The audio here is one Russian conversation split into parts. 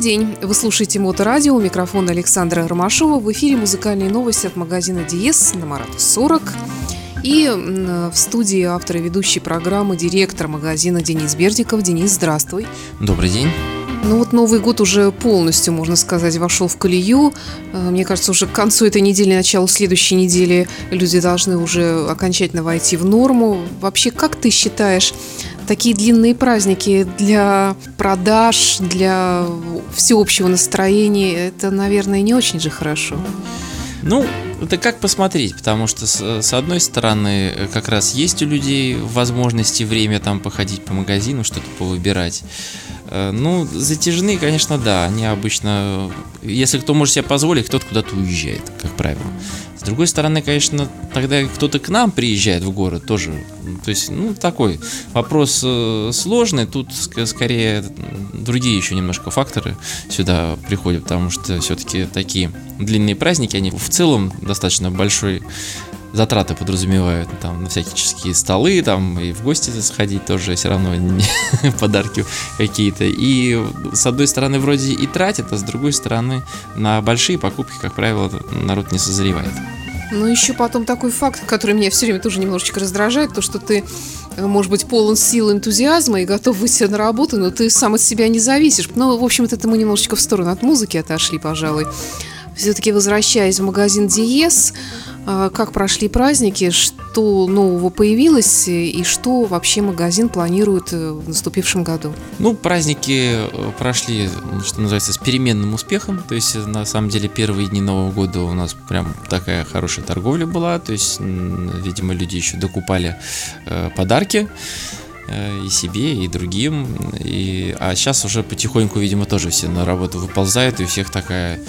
день. Вы слушаете Моторадио. У микрофона Александра Ромашова. В эфире музыкальные новости от магазина Диес на Марата 40. И в студии автор и ведущий программы директор магазина Денис Бердиков. Денис, здравствуй. Добрый день. Ну вот Новый год уже полностью, можно сказать, вошел в колею. Э, мне кажется, уже к концу этой недели, началу следующей недели люди должны уже окончательно войти в норму. Вообще, как ты считаешь, такие длинные праздники для продаж, для всеобщего настроения, это, наверное, не очень же хорошо. Ну, это как посмотреть, потому что с, с одной стороны, как раз есть у людей возможности время там походить по магазину, что-то повыбирать. Э, ну, затяжные, конечно, да. Они обычно, если кто может себе позволить, кто-то куда-то уезжает, как правило. С другой стороны, конечно, тогда кто-то к нам приезжает в город тоже. То есть, ну, такой вопрос э, сложный. Тут скорее другие еще немножко факторы сюда приходят, потому что все-таки такие длинные праздники, они в целом достаточно большой затраты подразумевают там на всякие столы, там и в гости сходить тоже все равно подарки какие-то. И с одной стороны вроде и тратит, а с другой стороны на большие покупки, как правило, народ не созревает. Ну, еще потом такой факт, который меня все время тоже немножечко раздражает, то, что ты, э, может быть, полон сил, энтузиазма и готов выйти на работу, но ты сам от себя не зависишь. Ну, в общем-то, это мы немножечко в сторону от музыки отошли, пожалуй. Все-таки возвращаясь в магазин Диес, а, как прошли праздники, что нового появилось и что вообще магазин планирует э, в наступившем году? Ну, праздники э, прошли, что называется, с переменным успехом. То есть, на самом деле, первые дни Нового года у нас прям такая хорошая торговля была. То есть, видимо, люди еще докупали э, подарки. Э, и себе, и другим. И, а сейчас уже потихоньку, видимо, тоже все на работу выползают, и у всех такая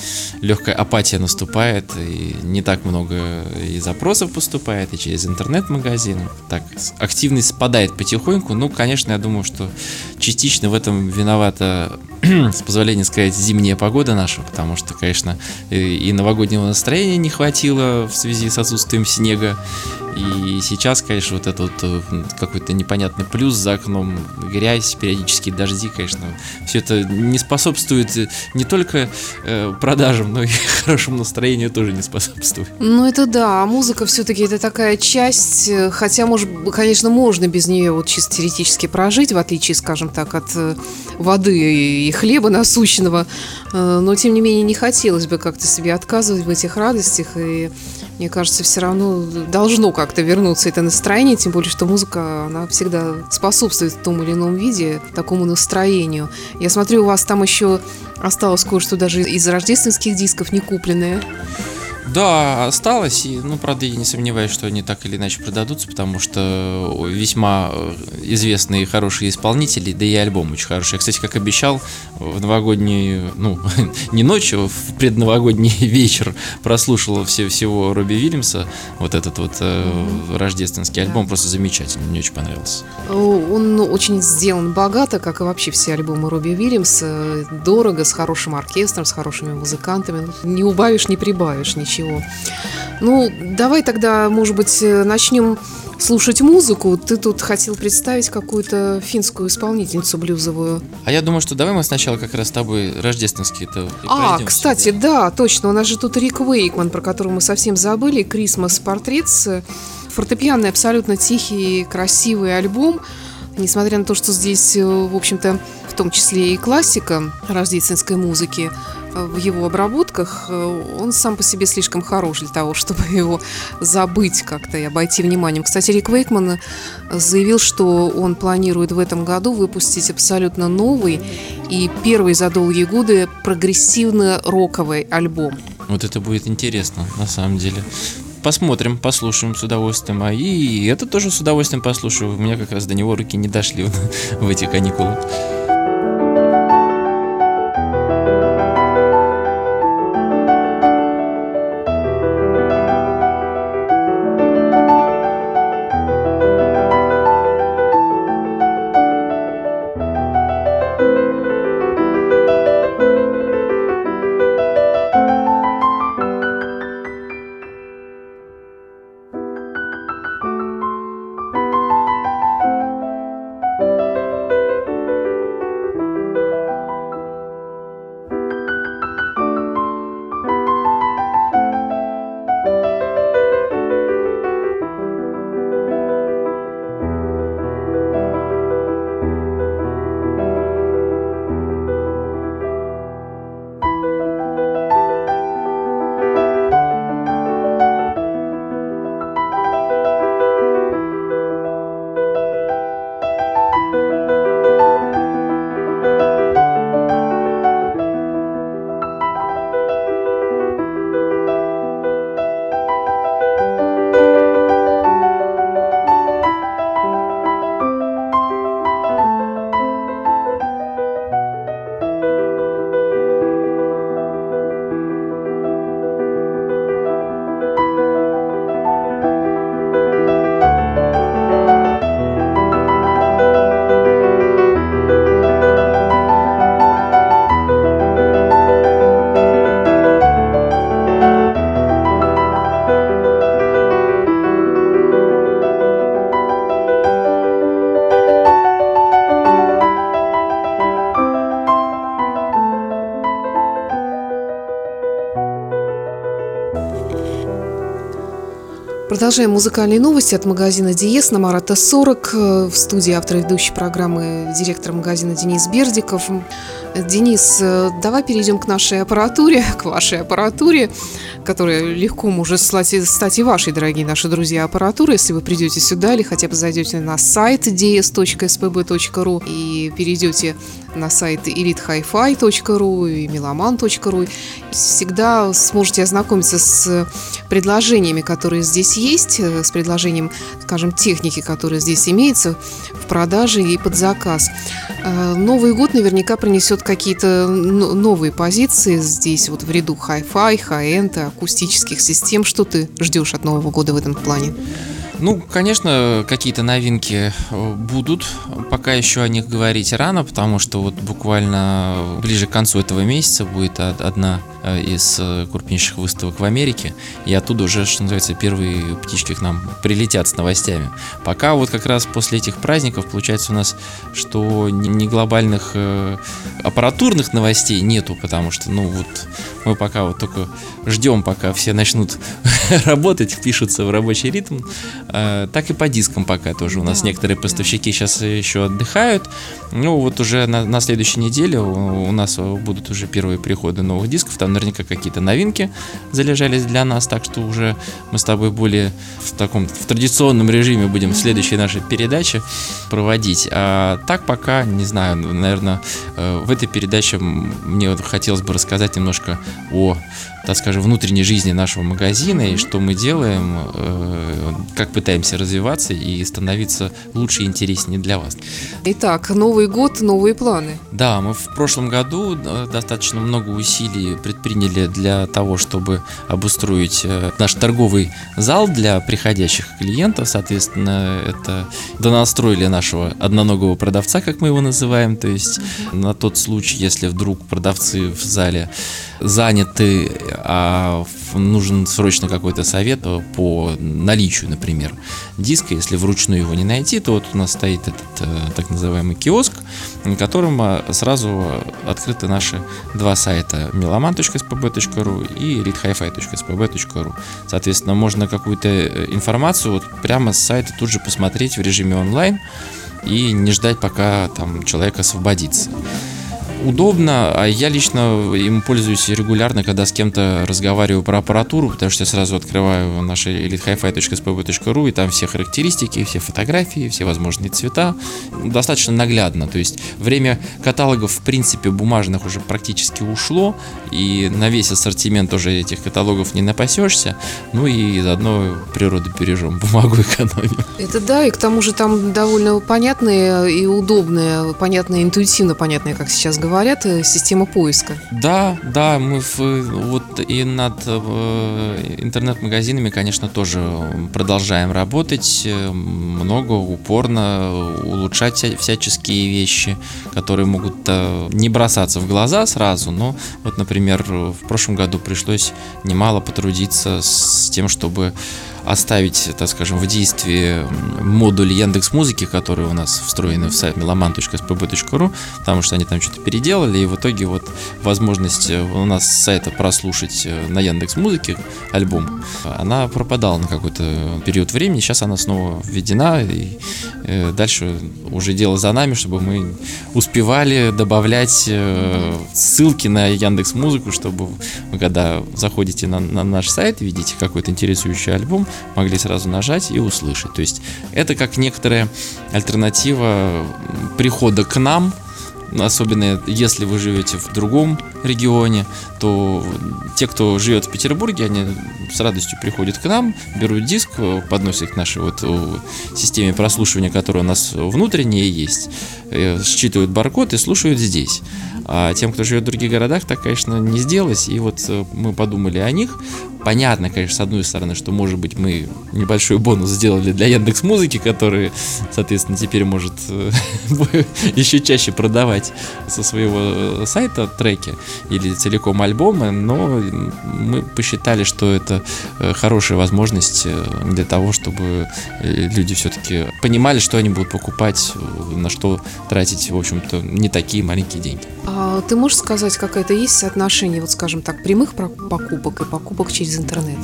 легкая апатия наступает, и не так много и запросов поступает, и через интернет-магазин. Так, активность спадает потихоньку. Ну, конечно, я думаю, что частично в этом виновата, с позволения сказать, зимняя погода наша, потому что, конечно, и новогоднего настроения не хватило в связи с отсутствием снега, и сейчас, конечно, вот этот э, какой-то непонятный плюс за окном, грязь, периодические дожди, конечно, все это не способствует э, не только э, продажам, но и хорошему настроению тоже не способствует. Ну это да, а музыка все-таки это такая часть, хотя, может, конечно, можно без нее вот чисто теоретически прожить, в отличие, скажем так, от воды и хлеба насущного, но тем не менее не хотелось бы как-то себе отказывать в этих радостях и мне кажется, все равно должно как-то вернуться это настроение, тем более, что музыка, она всегда способствует в том или ином виде такому настроению. Я смотрю, у вас там еще осталось кое-что даже из рождественских дисков не купленное. Да, осталось, и, ну, правда, я не сомневаюсь, что они так или иначе продадутся, потому что весьма э, известные хорошие исполнители, да и альбом очень хороший. Я, кстати, как обещал, в новогодний, ну, не ночью, в предновогодний вечер прослушал все всего Робби Вильямса, вот этот вот э, рождественский альбом, просто замечательный, мне очень понравился. Он очень сделан богато, как и вообще все альбомы Робби Вильямса, дорого, с хорошим оркестром, с хорошими музыкантами, не убавишь, не прибавишь ничего ничего. Ну, давай тогда, может быть, э, начнем слушать музыку. Ты тут хотел представить какую-то финскую исполнительницу блюзовую. А я думаю, что давай мы сначала как раз с тобой рождественские это А, кстати, да. да, точно. У нас же тут Рик Вейкман, про которого мы совсем забыли. Крисмас Портретс. Фортепианный, абсолютно тихий, красивый альбом. Несмотря на то, что здесь, э, в общем-то, том числе и классика рождественской музыки, в его обработках, э, он сам по себе слишком хорош для того, чтобы его забыть как-то и обойти вниманием. Кстати, Рик Вейкман заявил, что он планирует в этом году выпустить абсолютно новый и первый за долгие годы прогрессивно-роковый альбом. Вот это будет интересно, на самом деле посмотрим, послушаем с удовольствием. А и это тоже с удовольствием послушаю. У меня как раз до него руки не дошли в эти каникулы. Продолжаем музыкальные новости от магазина Диес на Марата 40. В студии автор ведущей программы директор магазина Денис Бердиков. Денис, э, давай перейдем к нашей аппаратуре, к вашей аппаратуре, которая легко может стать и вашей, дорогие наши друзья, аппаратурой, если вы придете сюда или хотя бы зайдете на сайт ds.spb.ru и перейдете на сайт elitehifi.ru и meloman.ru. Всегда сможете ознакомиться с предложениями, которые здесь есть, э, с предложением, скажем, техники, которая здесь имеется в продаже и под заказ. Э, Новый год наверняка принесет какие-то новые позиции здесь, вот в ряду хай-фай, хай-энд, акустических систем. Что ты ждешь от Нового года в этом плане? Ну, конечно, какие-то новинки э, будут. Пока еще о них говорить рано, потому что вот буквально ближе к концу этого месяца будет одна э, из э, крупнейших выставок в Америке. И оттуда уже, что называется, первые птички к нам прилетят с новостями. Пока вот как раз после этих праздников получается у нас, что не глобальных аппаратурных новостей нету, потому что, ну вот, мы пока вот только ждем, пока все начнут работать, впишутся в рабочий ритм. Э, так и по дискам пока тоже. У нас да, некоторые поставщики да. сейчас еще отдыхают. Ну, вот уже на, на следующей неделе у, у нас будут уже первые приходы новых дисков. Там наверняка какие-то новинки залежались для нас, так что уже мы с тобой более в таком в традиционном режиме будем следующие наши передачи проводить. А так пока, не знаю, наверное, э, в этой передаче мне вот хотелось бы рассказать немножко о так скажем, внутренней жизни нашего магазина и что мы делаем, э, как пытаемся развиваться и становиться лучше и интереснее для вас. Итак, Новый год, новые планы. Да, мы в прошлом году э, достаточно много усилий предприняли для того, чтобы обустроить э, наш торговый зал для приходящих клиентов. Соответственно, это донастроили нашего одноногого продавца, как мы его называем. То есть на тот случай, если вдруг продавцы в зале заняты, а нужен срочно какой-то совет по наличию, например, диска. Если вручную его не найти, то вот у нас стоит этот э, так называемый киоск, на котором сразу открыты наши два сайта meloman.spb.ru и readhifi.spb.ru. Соответственно, можно какую-то э, информацию вот прямо с сайта тут же посмотреть в режиме онлайн и не ждать, пока там человек освободится удобно, а я лично им пользуюсь регулярно, когда с кем-то разговариваю про аппаратуру, потому что я сразу открываю наш elitehifi.spb.ru и там все характеристики, все фотографии, все возможные цвета. Достаточно наглядно, то есть время каталогов в принципе бумажных уже практически ушло, и на весь ассортимент тоже этих каталогов не напасешься, ну и заодно природу бережем, бумагу экономим. Это да, и к тому же там довольно понятные и удобные, понятные, интуитивно понятные, как сейчас говорят, говорят, э, система поиска. Да, да, мы в, вот и над э, интернет-магазинами, конечно, тоже продолжаем работать, э, много, упорно, улучшать всяческие вещи, которые могут не бросаться в глаза сразу, но вот, например, в прошлом году пришлось немало потрудиться с тем, чтобы оставить, так скажем, в действии модуль Яндекс Музыки, который у нас встроены в сайт meloman.spb.ru, потому что они там что-то переделали, и в итоге вот возможность э, у нас сайта прослушать э, на Яндекс Музыке альбом, она пропадала на какой-то период времени, сейчас она снова введена, и э, дальше уже дело за нами, чтобы мы успевали добавлять ссылки на Яндекс Музыку, чтобы когда заходите на, на наш сайт, видите какой-то интересующий альбом, могли сразу нажать и услышать. То есть это как некоторая альтернатива прихода к нам, особенно если вы живете в другом регионе, то те, кто живет в Петербурге, они с радостью приходят к нам, берут диск, подносят к нашей вот системе прослушивания, которая у нас внутренняя есть, э, считывают баркод и слушают здесь. А тем, кто живет в других городах, так, конечно, не сделать. И вот э, мы подумали о них. Понятно, конечно, с одной стороны, что, может быть, мы небольшой бонус сделали для Яндекс Музыки, который, соответственно, теперь может э, еще чаще продавать со своего э, сайта треки или целиком альбомы, но мы посчитали, что это хорошая возможность для того, чтобы люди все-таки понимали, что они будут покупать, на что тратить, в общем-то, не такие маленькие деньги. А ты можешь сказать, какое-то есть соотношение, вот скажем так, прямых покупок и покупок через через интернет?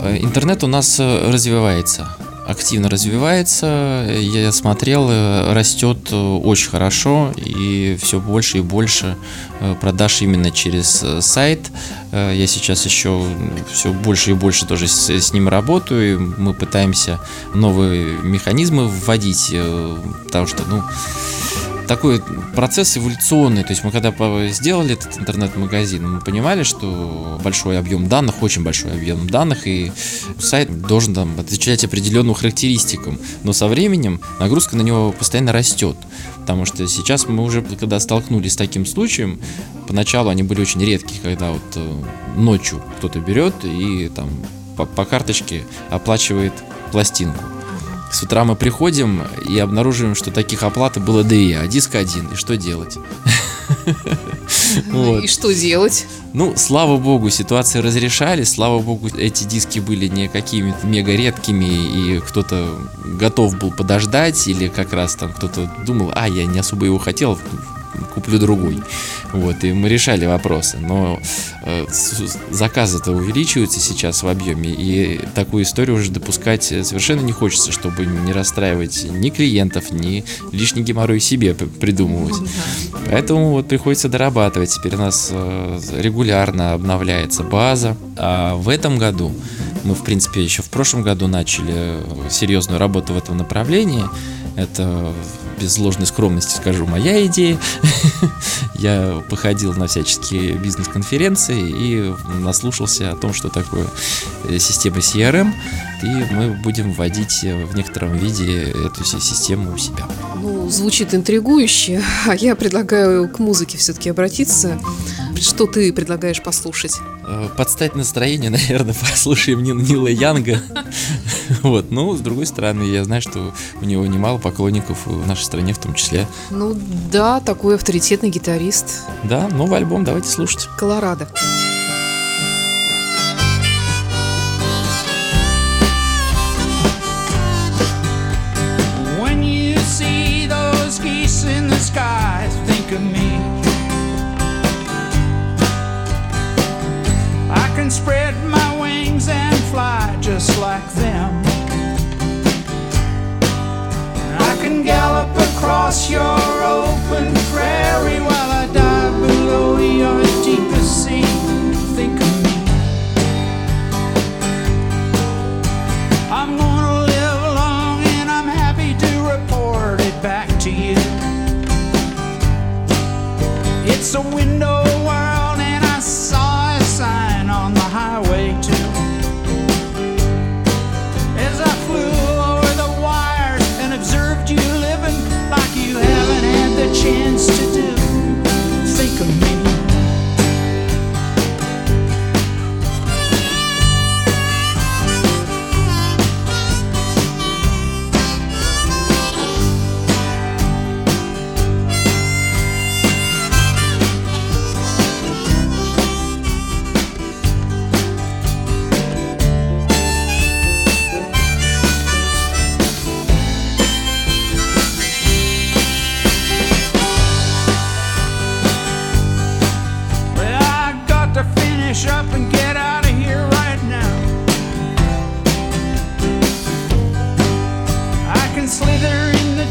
Э, интернет у нас э, развивается активно развивается. Я смотрел, растет очень хорошо и все больше и больше продаж именно через сайт. Я сейчас еще все больше и больше тоже с, с ним работаю. Мы пытаемся новые механизмы вводить, потому что, ну, такой процесс эволюционный. То есть мы когда сделали этот интернет-магазин, мы понимали, что большой объем данных, очень большой объем данных, и сайт должен там отвечать определенным характеристикам. Но со временем нагрузка на него постоянно растет. Потому что сейчас мы уже, когда столкнулись с таким случаем, поначалу они были очень редкие, когда вот э, ночью кто-то берет и там по, по карточке оплачивает пластинку. С утра мы приходим и обнаруживаем, что таких оплат было две, а диск один. И что делать? И что делать? Ну, слава богу, ситуации разрешали, слава богу, эти диски были не какими-то мега редкими, и кто-то готов был подождать, или как раз там кто-то думал, а, я не особо его хотел, куплю другой. Вот, и мы решали вопросы. Но э, заказы-то увеличиваются сейчас в объеме, и такую историю уже допускать совершенно не хочется, чтобы не расстраивать ни клиентов, ни лишний геморрой себе придумывать. Поэтому вот приходится дорабатывать. Теперь у нас э, регулярно обновляется база. А в этом году мы, в принципе, еще в прошлом году начали серьезную работу в этом направлении. Это без ложной скромности скажу, моя идея. Я походил на всяческие бизнес-конференции и наслушался о том, что такое э, система CRM, и мы будем вводить в некотором виде эту систему у себя. Ну, звучит интригующе, а я предлагаю к музыке все-таки обратиться. Что ты предлагаешь послушать? Э, подстать настроение, наверное, послушаем Нила Янга. Вот, ну, с другой стороны, я знаю, что у него немало поклонников в нашей стране в том числе. Ну да, такой авторитетный гитарист. Да, новый альбом, давайте слушать. Колорадо. Across your open prairie can slither in the.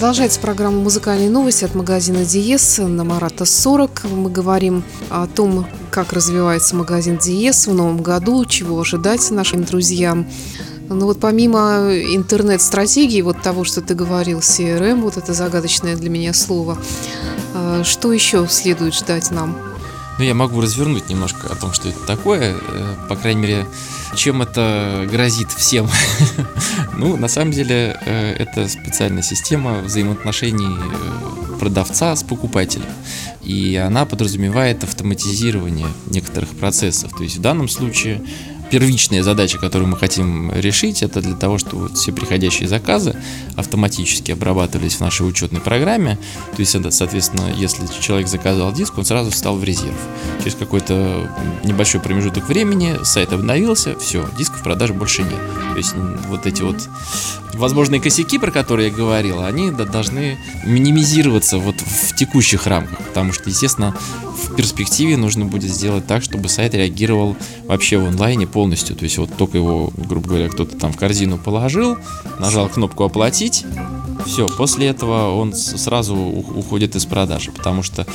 Продолжается программа «Музыкальные новости» от магазина Диес на Марата 40. Мы говорим о том, как развивается магазин Диес в новом году, чего ожидать нашим друзьям. Ну вот помимо интернет-стратегии, вот того, что ты говорил, CRM, вот это загадочное для меня слово, э, что еще следует ждать нам? Ну, я могу развернуть немножко о том, что это такое, э, по крайней мере, чем это грозит всем. Ну, на самом деле, э, это специальная система взаимоотношений э, продавца с покупателем. И она подразумевает автоматизирование некоторых процессов. То есть в данном случае первичная задача, которую мы хотим решить, это для того, чтобы все приходящие заказы автоматически обрабатывались в нашей учетной программе. То есть, соответственно, если человек заказал диск, он сразу встал в резерв. Через какой-то небольшой промежуток времени сайт обновился, все, дисков в продаже больше нет. То есть вот эти вот возможные косяки, про которые я говорил, они должны минимизироваться вот в текущих рамках, потому что, естественно, в перспективе нужно будет сделать так, чтобы сайт реагировал вообще в онлайне полностью. То есть вот только его, грубо говоря, кто-то там в корзину положил, нажал кнопку «Оплатить», все, после этого он сразу уходит из продажи, потому что,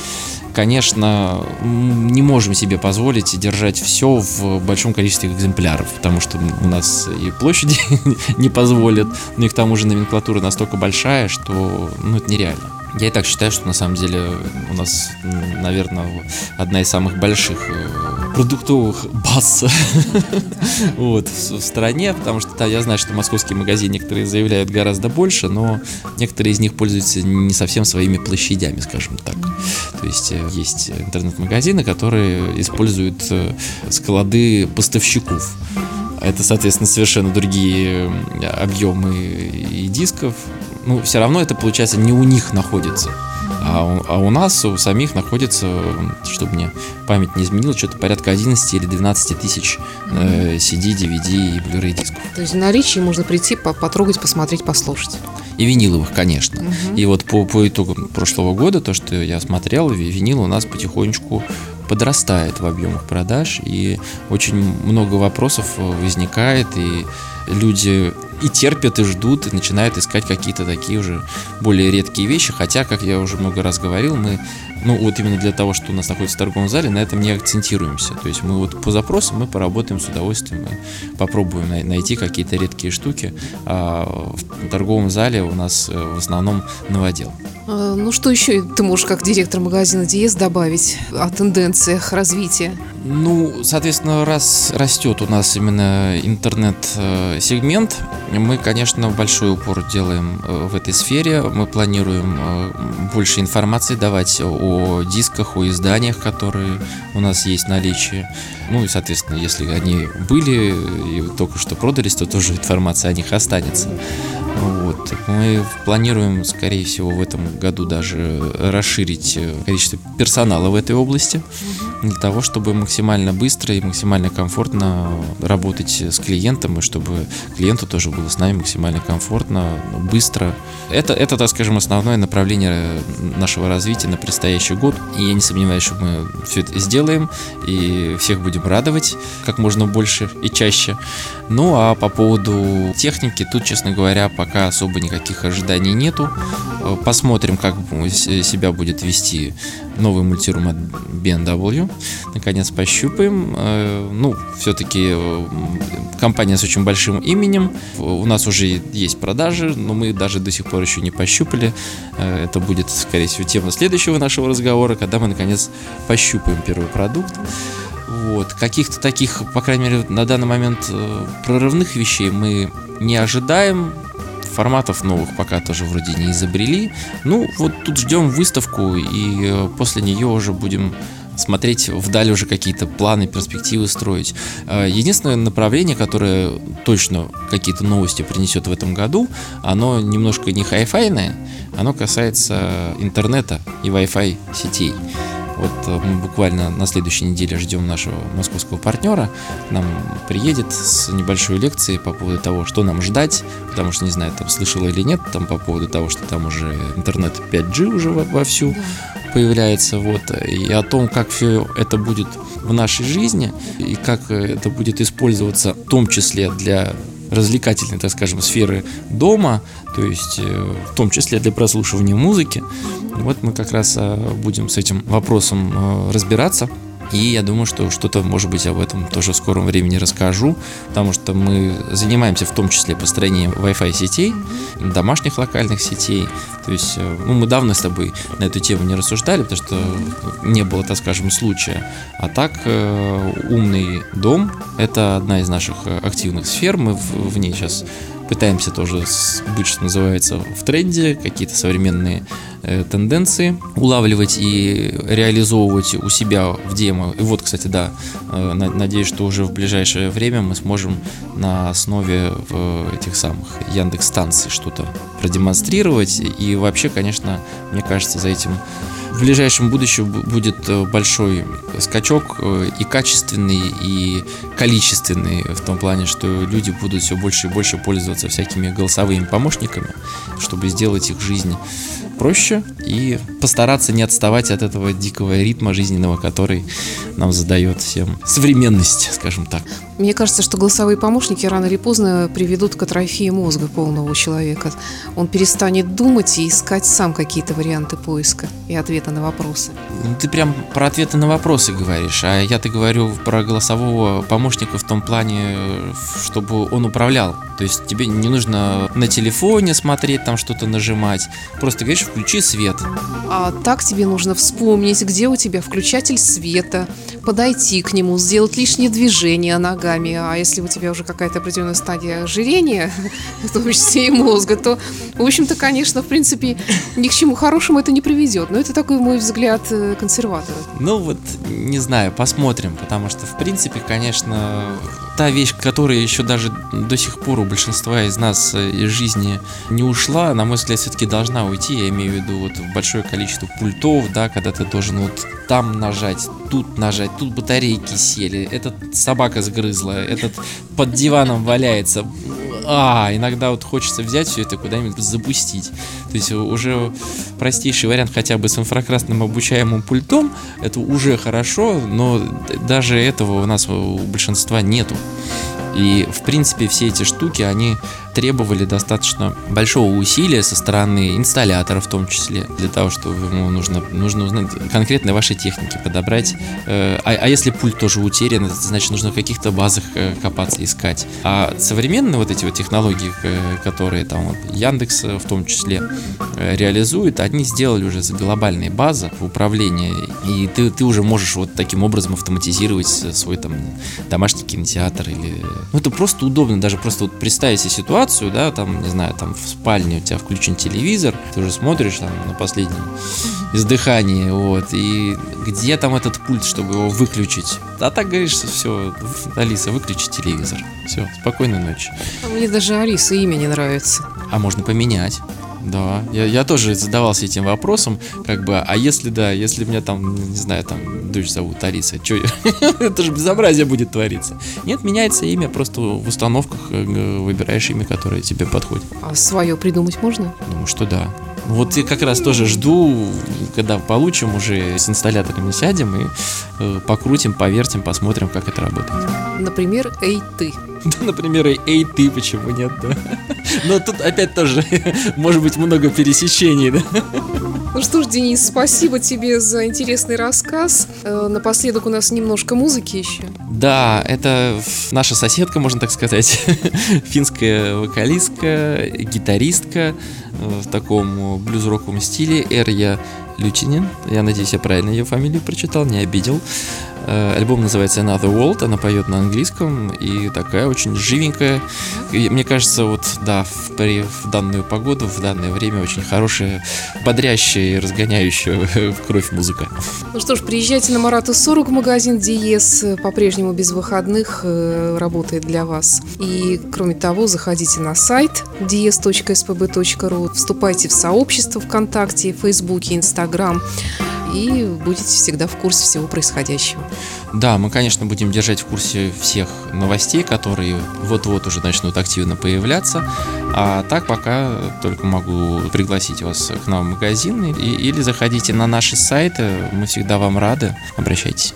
конечно, не можем себе позволить держать все в большом количестве экземпляров, потому что у нас и площади не позволят, ну и к тому же номенклатура настолько большая, что ну, это нереально. Я и так считаю, что на самом деле у нас, наверное, одна из самых больших э, продуктовых баз вот, в стране, потому что я знаю, что московские магазины некоторые заявляют гораздо больше, но некоторые из них пользуются не совсем своими площадями, скажем так. То есть э, есть интернет-магазины, которые используют э, склады поставщиков. Это, соответственно, совершенно другие объемы и дисков, ну, все равно это, получается, не у них находится. А у, а у нас, у самих находится, чтобы мне память не изменила, что-то порядка 11 или 12 тысяч э, CD, DVD и Blu-ray дисков. То есть в наличии можно прийти, потрогать, посмотреть, послушать. И виниловых, конечно. Угу. И вот по, по итогам прошлого года, то, что я смотрел, винил у нас потихонечку подрастает в объемах продаж, и очень много вопросов возникает, и люди и терпят, и ждут, и начинают искать какие-то такие уже более редкие вещи. Хотя, как я уже много раз говорил, мы, ну вот именно для того, что у нас находится в торговом зале, на этом не акцентируемся. То есть мы вот по запросам мы поработаем с удовольствием, мы попробуем найти какие-то редкие штуки. А в торговом зале у нас э, в основном новодел. А, ну что еще ты можешь как директор магазина Диез добавить о тенденциях развития? Ну, соответственно, раз растет у нас именно интернет-сегмент, мы, конечно, большой упор делаем э, в этой сфере. Мы планируем э, больше информации давать о дисках, о изданиях, которые у нас есть в наличии. Ну и, соответственно, если они были и только что продались, то тоже информация о них останется. Вот. Мы планируем, скорее всего, в этом году даже расширить э, количество персонала в этой области для того, чтобы максимально быстро и максимально комфортно работать с клиентом, и чтобы клиенту тоже было с нами максимально комфортно, быстро. Это, это так скажем, основное направление нашего развития на предстоящий год. И я не сомневаюсь, что мы все это сделаем и всех будем радовать как можно больше и чаще. Ну а по поводу техники, тут, честно говоря, пока особо никаких ожиданий нету. Посмотрим, как себя будет вести новый мультирум от BMW. Наконец пощупаем. Э, ну, все-таки э, компания с очень большим именем. У нас уже есть продажи, но мы даже до сих пор еще не пощупали. Э, это будет, скорее всего, тема следующего нашего разговора, когда мы наконец пощупаем первый продукт. Вот. Каких-то таких, по крайней мере, на данный момент прорывных вещей мы не ожидаем форматов новых пока тоже вроде не изобрели. Ну, вот тут ждем выставку, и э, после нее уже будем смотреть вдаль уже какие-то планы, перспективы строить. Э, единственное направление, которое точно какие-то новости принесет в этом году, оно немножко не хай-файное, оно касается интернета и Wi-Fi сетей. Вот э, мы буквально на следующей неделе ждем нашего московского партнера. К нам приедет с небольшой лекцией по поводу того, что нам ждать, потому что не знаю, там слышала или нет, там по поводу того, что там уже интернет 5G уже вовсю да. появляется, вот, и о том, как все это будет в нашей жизни и как это будет использоваться в том числе для развлекательной, так скажем, сферы дома, то есть э, в том числе для прослушивания музыки. Вот мы как раз э, будем с этим вопросом э, разбираться. И я думаю, что что-то, может быть, об этом тоже в скором времени расскажу, потому что мы занимаемся в том числе построением Wi-Fi сетей, домашних локальных сетей. То есть, э, ну, мы давно с тобой на эту тему не рассуждали, потому что не было, так скажем, случая. А так, э, умный дом – это одна из наших э, активных сфер, мы в, в ней сейчас пытаемся тоже быть, что называется, в тренде, какие-то современные тенденции, улавливать и реализовывать у себя в демо. И вот, кстати, да, э, надеюсь, что уже в ближайшее время мы сможем на основе этих самых Яндекс станций что-то продемонстрировать. И вообще, конечно, мне кажется, за этим в ближайшем будущем будет э, большой скачок э, и качественный, и количественный, в том плане, что люди будут все больше и больше пользоваться всякими голосовыми помощниками, чтобы сделать их жизнь проще и постараться не отставать от этого дикого ритма жизненного, который нам задает всем современность, скажем так. Мне кажется, что голосовые помощники рано или поздно приведут к атрофии мозга полного человека. Он перестанет думать и искать сам какие-то варианты поиска и ответа на вопросы. Ну, ты прям про ответы на вопросы говоришь, а я-то говорю про голосового помощника в том плане, чтобы он управлял. То есть тебе не нужно на телефоне смотреть, там что-то нажимать. Просто говоришь, включи свет. А так тебе нужно вспомнить, где у тебя включатель света, подойти к нему, сделать лишние движения ногами. А если у тебя уже какая-то определенная стадия ожирения, в том числе и мозга, то, в общем-то, конечно, в принципе, ни к чему хорошему это не приведет. Но это такой мой взгляд э, консерватора. Ну вот, не знаю, посмотрим, потому что, в принципе, конечно, та вещь, которая еще даже до сих пор у большинства из нас э, из жизни не ушла, на мой взгляд, все-таки должна уйти. Я имею в виду вот большое количество пультов, да, когда ты должен вот там нажать, тут нажать, тут батарейки сели, этот собака сгрызла, этот под диваном валяется. А, иногда вот хочется взять все это куда-нибудь запустить. То есть уже простейший вариант хотя бы с инфракрасным обучаемым пультом, это уже хорошо, но даже этого у нас у большинства нету. И, в принципе, все эти штуки, они требовали достаточно большого усилия со стороны инсталлятора в том числе, для того, чтобы ему нужно, нужно узнать конкретно ваши техники, подобрать. Э, а, а если пульт тоже утерян, это значит нужно в каких-то базах э, копаться, искать. А современные вот эти вот технологии, которые там вот Яндекс в том числе э, реализует, они сделали уже глобальные базы управления, и ты, ты уже можешь вот таким образом автоматизировать свой там домашний кинотеатр или... Ну это просто удобно, даже просто вот представить себе ситуацию, ситуацию, да, там, не знаю, там в спальне у тебя включен телевизор, ты уже смотришь там на последнем издыхании, вот, и где там этот пульт, чтобы его выключить? А так говоришь, все, Алиса, выключи телевизор. Все, спокойной ночи. А мне даже Алиса имя не нравится. А можно поменять. Да, я, я тоже задавался этим вопросом, как бы, а если да, если меня там, не знаю, там дочь зовут Алиса, что это же безобразие будет твориться. Нет, меняется имя, просто в установках э, выбираешь имя, которое тебе подходит. А свое придумать можно? Думаю, что да. Вот я как раз тоже жду, когда получим уже с инсталляторами сядем и э, покрутим, повертим, посмотрим, как это работает. Например, эй ты. Да, например, эй ты, почему нет, да? Но тут опять тоже может быть много пересечений, да? Ну что ж, Денис, спасибо тебе за интересный рассказ. Э, напоследок у нас немножко музыки еще. Да, это наша соседка, можно так сказать. Финская вокалистка, гитаристка в таком блюз-роковом стиле. Эрья Лютинин. Я надеюсь, я правильно ее фамилию прочитал, не обидел. Э, альбом называется Another World, она поет на английском и такая очень живенькая. И мне кажется, вот да, в, при, в данную погоду, в данное время очень хорошая, бодрящая и разгоняющая в кровь музыка. Ну что ж, приезжайте на Марата 40 в магазин Диес, по-прежнему без выходных э, работает для вас. И кроме того, заходите на сайт dies.spb.ru, вступайте в сообщество ВКонтакте, Фейсбуке, Инстаграм и будете всегда в курсе всего происходящего. Да, мы, конечно, будем держать в курсе всех новостей, которые вот-вот уже начнут активно появляться. А так пока только могу пригласить вас к нам в магазин или заходите на наши сайты. Мы всегда вам рады. Обращайтесь.